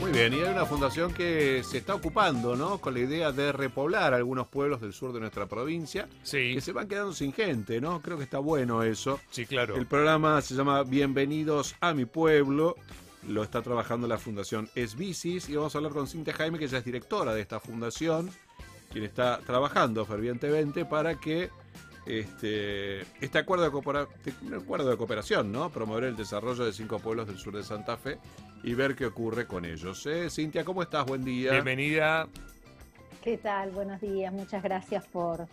Muy bien, y hay una fundación que se está ocupando, ¿no? Con la idea de repoblar algunos pueblos del sur de nuestra provincia. Sí. Que se van quedando sin gente, ¿no? Creo que está bueno eso. Sí, claro. El programa se llama Bienvenidos a mi pueblo. Lo está trabajando la fundación Esbicis y vamos a hablar con Cintia Jaime, que ella es directora de esta fundación, quien está trabajando fervientemente para que este, este acuerdo de, acuerdo de cooperación, ¿no? Promover el desarrollo de cinco pueblos del sur de Santa Fe y ver qué ocurre con ellos. ¿eh? Cintia, ¿cómo estás? Buen día. Bienvenida. ¿Qué tal? Buenos días. Muchas gracias por,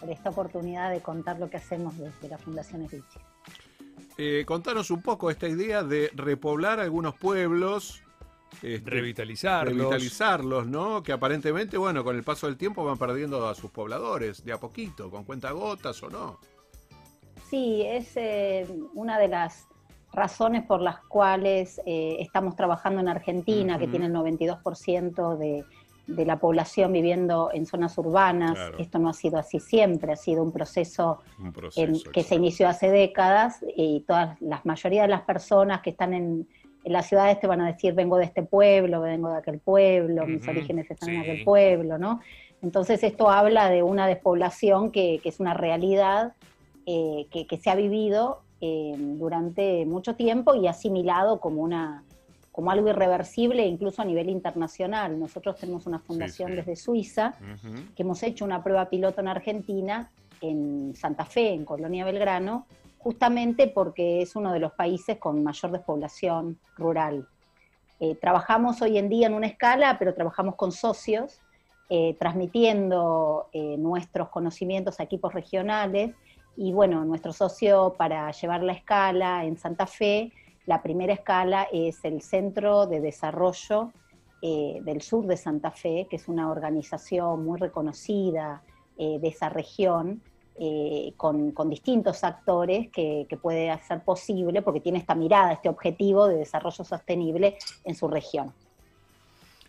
por esta oportunidad de contar lo que hacemos desde la Fundación Esbici. Eh, contanos un poco esta idea de repoblar algunos pueblos. este, Revitalizarlos. revitalizarlos, ¿no? Que aparentemente, bueno, con el paso del tiempo van perdiendo a sus pobladores de a poquito, con cuentagotas o no. Sí, es eh, una de las razones por las cuales eh, estamos trabajando en Argentina, que tiene el 92% de, de la población viviendo en zonas urbanas. Claro. Esto no ha sido así siempre, ha sido un proceso Un en- proceso. que se inició hace décadas y todas las mayoría de las personas que están en, en las ciudades te van a decir vengo de este pueblo, vengo de aquel pueblo, mis orígenes están en aquel pueblo, ¿no? Entonces esto habla de una despoblación que, que es una realidad eh, que, que se ha vivido eh, durante mucho tiempo y asimilado como una como algo irreversible incluso a nivel internacional. Nosotros tenemos una fundación sí. desde Suiza Ujú. que hemos hecho una prueba piloto en Argentina, en Santa Fe, en Colonia Belgrano, justamente porque es uno de los países con mayor despoblación rural. Eh, trabajamos hoy en día en una escala, pero trabajamos con socios, eh, transmitiendo eh, nuestros conocimientos a equipos regionales. Y bueno, nuestro socio para llevar la escala en Santa Fe, la primera escala es el Centro de Desarrollo eh, del Sur de Santa Fe, que es una organización muy reconocida eh, de esa región, eh, con, con distintos actores que, que puede hacer posible, porque tiene esta mirada, este objetivo de desarrollo sostenible en su región.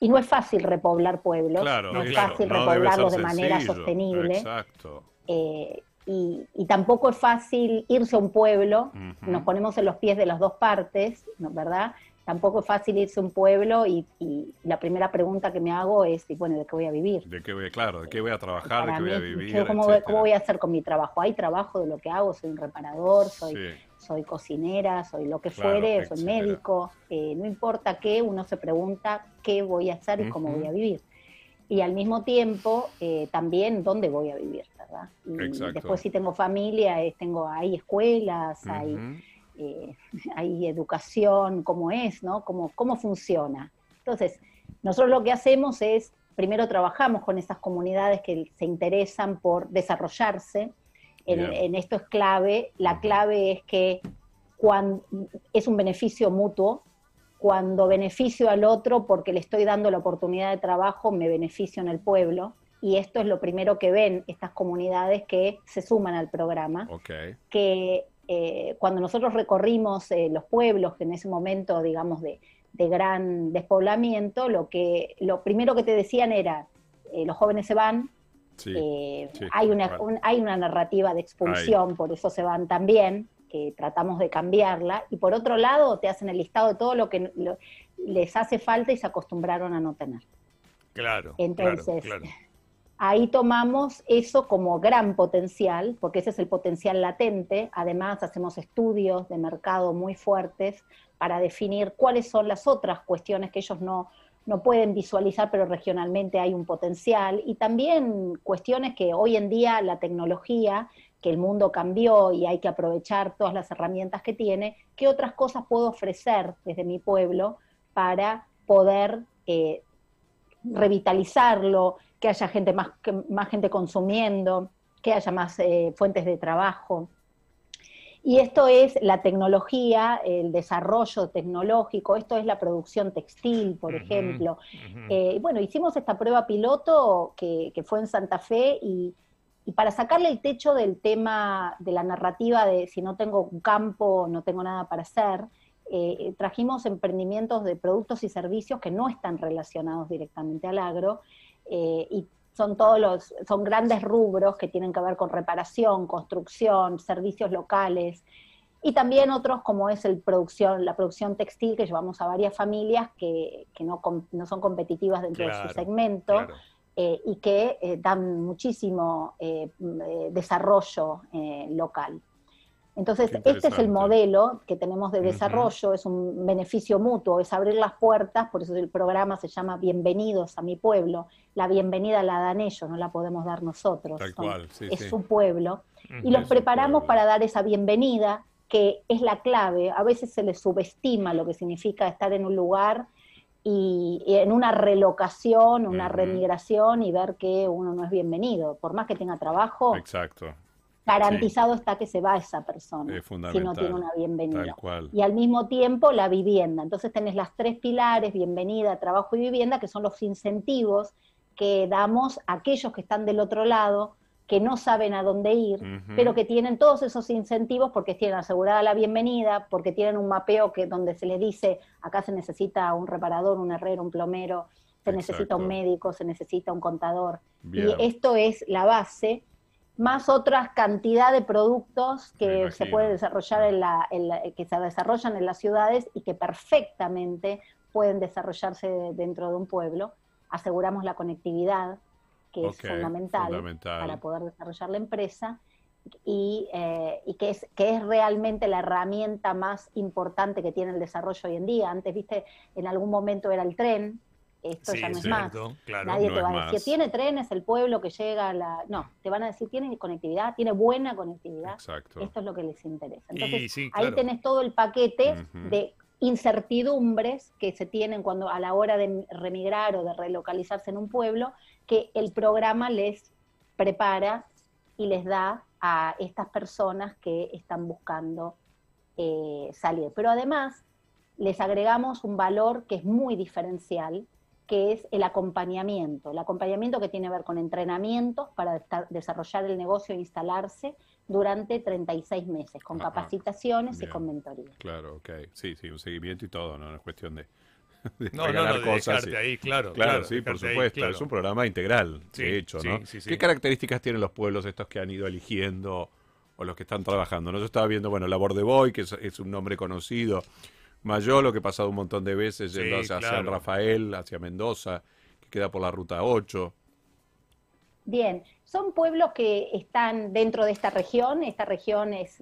Y no es fácil repoblar pueblos, Claro, no es claro, fácil no repoblarlos de manera sencillo, sostenible. Exacto. eh, y, y tampoco es fácil irse a un pueblo, nos ponemos en los pies de las dos partes, ¿no? ¿verdad? Tampoco es fácil irse a un pueblo y, y la primera pregunta que me hago es, y bueno, ¿de qué voy a vivir? ¿De qué voy, claro, de qué voy a trabajar, de qué voy a vivir? yo ¿cómo, voy- cómo voy a hacer con mi trabajo? Hay trabajo de lo que hago, soy un reparador, soy, Sí, soy cocinera, soy lo que Claro, fuere, soy médico, eh, no importa qué, uno se pregunta qué voy a hacer y cómo voy a vivir. Y al mismo tiempo, eh, también dónde voy a vivir, ¿verdad? Y Exacto. después si tengo familia, tengo, hay escuelas, hay, eh, hay educación, cómo es, ¿no? Cómo, cómo funciona. Entonces, nosotros lo que hacemos es, primero trabajamos con esas comunidades que se interesan por desarrollarse. En, en esto es clave. La clave es que cuando, es un beneficio mutuo. Cuando beneficio al otro porque le estoy dando la oportunidad de trabajo, me beneficio en el pueblo. Y esto es lo primero que ven estas comunidades que se suman al programa. Que eh, cuando nosotros recorrimos eh, los pueblos, que en ese momento, digamos, de, de gran despoblamiento, lo, que, lo primero que te decían era, eh, los jóvenes se van, Sí. sí, hay, una, un- hay una narrativa de expulsión, por eso se van también, que tratamos de cambiarla, y por otro lado te hacen el listado de todo lo que lo- les hace falta y se acostumbraron a no tener. Claro. Entonces, claro, claro. Ahí tomamos eso como gran potencial, porque ese es el potencial latente. Además, hacemos estudios de mercado muy fuertes para definir cuáles son las otras cuestiones que ellos no, no pueden visualizar, pero regionalmente hay un potencial. Y también cuestiones que hoy en día la tecnología, que el mundo cambió y hay que aprovechar todas las herramientas que tiene, qué otras cosas puedo ofrecer desde mi pueblo para poder eh, revitalizarlo, que haya gente más, que- más gente consumiendo, que haya más eh, fuentes de trabajo. Y esto es la tecnología, el desarrollo tecnológico, esto es la producción textil, por ejemplo. Eh, bueno, hicimos esta prueba piloto que, que fue en Santa Fe y, y para sacarle el techo del tema de la narrativa de si no tengo un campo, no tengo nada para hacer, eh, trajimos emprendimientos de productos y servicios que no están relacionados directamente al agro eh, y son todos los, son grandes rubros que tienen que ver con reparación, construcción, servicios locales. y también otros como es el producción, la producción textil que llevamos a varias familias que, no, no, son competitivas dentro de su segmento eh, y que eh, dan muchísimo eh, desarrollo local. Entonces, este es el modelo que tenemos de desarrollo, es un beneficio mutuo, es abrir las puertas, por eso el programa se llama Bienvenidos a mi pueblo. La bienvenida la dan ellos, no la podemos dar nosotros. es su pueblo. Y los preparamos para dar esa bienvenida, que es la clave. A veces se les subestima lo que significa estar en un lugar y, en una relocación, una remigración y ver que uno no es bienvenido, por más que tenga trabajo. Exacto garantizado está que se va esa persona si no tiene una bienvenida. Y al mismo tiempo la vivienda. Entonces tenés las tres pilares, bienvenida, trabajo y vivienda, que son los incentivos que damos a aquellos que están del otro lado, que no saben a dónde ir, pero que tienen todos esos incentivos porque tienen asegurada la bienvenida, porque tienen un mapeo que donde se les dice, acá se necesita un reparador, un herrero, un plomero, se necesita un médico, se necesita un contador. Y esto es la base más otras cantidad de productos que se puede desarrollar en la, que se desarrollan en las ciudades y que perfectamente pueden desarrollarse dentro de un pueblo. Aseguramos la conectividad, que es fundamental, para poder desarrollar la empresa. Y, eh, y, que, es, que es realmente la herramienta más importante que tiene el desarrollo hoy en día. Antes, viste, en algún momento era el tren, esto ya no es más. Nadie te va a decir, tiene trenes el pueblo que llega a la... No, te van a decir, tiene conectividad, tiene buena conectividad. Esto es lo que les interesa. Entonces, ahí tenés todo el paquete de incertidumbres que se tienen cuando a la hora de remigrar o de relocalizarse en un pueblo, que el programa les prepara y les da a estas personas que están buscando eh, salir. Pero además les agregamos un valor que es muy diferencial, que es el acompañamiento. El acompañamiento que tiene que ver con entrenamientos para desarrollar el negocio e instalarse durante 36 meses, con capacitaciones y con mentoría. Claro, ok. Sí, sí, un seguimiento y todo, no, es cuestión de, no, no, no, cosas. ahí, claro. Claro, sí, por supuesto. Es un programa integral, de hecho, ¿no? ¿Qué características tienen los pueblos estos que han ido eligiendo o los que están trabajando? ¿no? Yo estaba viendo, bueno, la Boy, que es un nombre conocido. Mayolo, que he pasado un montón de veces yendo hacia San Rafael, hacia Mendoza, que queda por la ruta 8. Bien, son pueblos que están dentro de esta región. Esta región es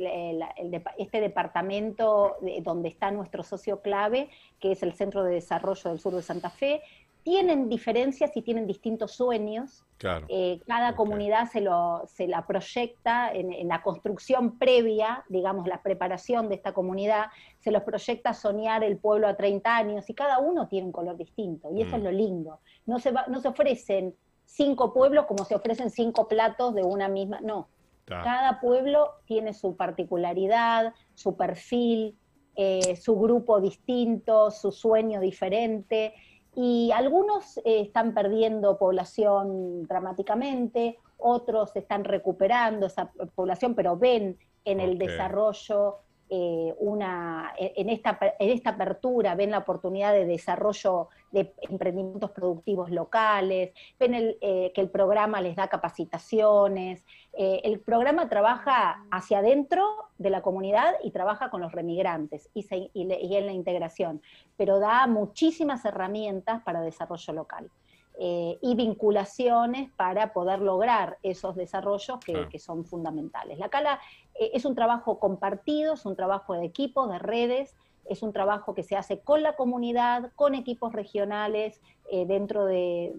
este departamento donde está nuestro socio clave, que es el Centro de Desarrollo del Sur de Santa Fe tienen diferencias y tienen distintos sueños. Eh, cada comunidad se, lo, se la proyecta en, la construcción previa, digamos, la preparación de esta comunidad, se los proyecta soñar el pueblo a 30 años y cada uno tiene un color distinto y eso es mm. lo lindo. No se, no se ofrecen cinco pueblos como se ofrecen cinco platos de una misma, no. Cada pueblo tiene su particularidad, su perfil, eh, su grupo distinto, su sueño diferente y algunos eh, están perdiendo población dramáticamente, otros están recuperando esa población, pero ven en el desarrollo eh, una, en esta, en esta apertura, ven la oportunidad de desarrollo de emprendimientos productivos locales, ven eh, que el programa les da capacitaciones, eh, el programa trabaja hacia adentro de la comunidad y trabaja con los remigrantes y, en la integración, pero da muchísimas herramientas para desarrollo local. Y vinculaciones para poder lograr esos desarrollos que, que son fundamentales. La Cala eh, es un trabajo compartido, es un trabajo de equipo, de redes, es un trabajo que se hace con la comunidad, con equipos regionales, eh, dentro de,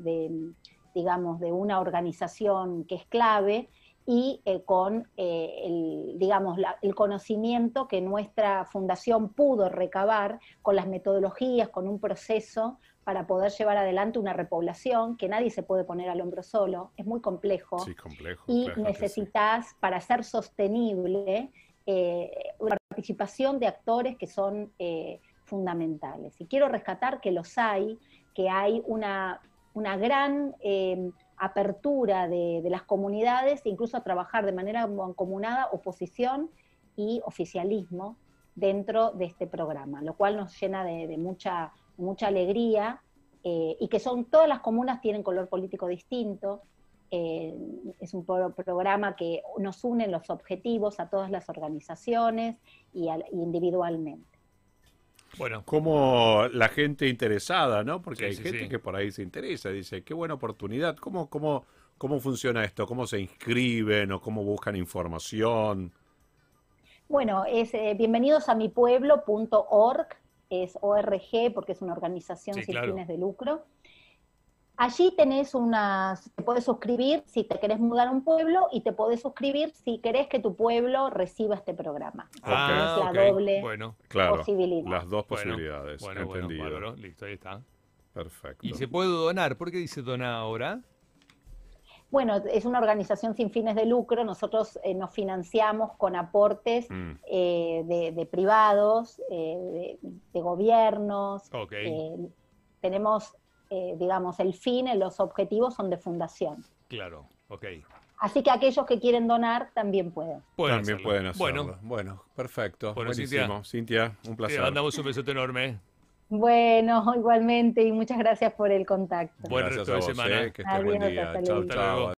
digamos, de una organización que es clave y eh, con el, digamos, el conocimiento que nuestra fundación pudo recabar con las metodologías, con un proceso para poder llevar adelante una repoblación que nadie se puede poner al hombro solo, es muy complejo. Sí, complejo y necesitas, para ser sostenible, eh, una participación de actores que son eh, fundamentales. Y quiero rescatar que los hay, que hay una, una gran eh, apertura de, las comunidades, incluso a trabajar de manera mancomunada oposición y oficialismo dentro de este programa, lo cual nos llena de mucha mucha alegría, eh, y que son todas las comunas tienen color político distinto, eh, es un programa que nos une los objetivos a todas las organizaciones y, individualmente. Bueno, como la gente interesada, ¿no? Porque hay gente que por ahí se interesa, dice, qué buena oportunidad, ¿cómo, cómo, cómo funciona esto? ¿Cómo se inscriben o cómo buscan información? Bueno, es eh, bienvenidos a mi pueblo.org, es ORG porque es una organización sin fines de lucro. Allí tenés unas, te puedes suscribir si te querés mudar a un pueblo y te podés suscribir si querés que tu pueblo reciba este programa. Ah, es la doble bueno, claro, posibilidad. Las dos posibilidades, bueno, entendido. listo, ahí está. Perfecto. ¿Y se puede donar? ¿Por qué dice donar ahora? Bueno, es una organización sin fines de lucro. Nosotros eh, nos financiamos con aportes mm. eh, de, privados, eh, de, gobiernos. tenemos, digamos, el fin, los objetivos son de fundación. Claro, ok. Así que aquellos que quieren donar también pueden. también pueden hacerlo. Bueno, bueno perfecto. Buenísimo. Cintia, un placer. Te mandamos un besote enorme. Bueno, igualmente y muchas gracias por el contacto. Buen resto de semana. que estés buen día. Chao, chao.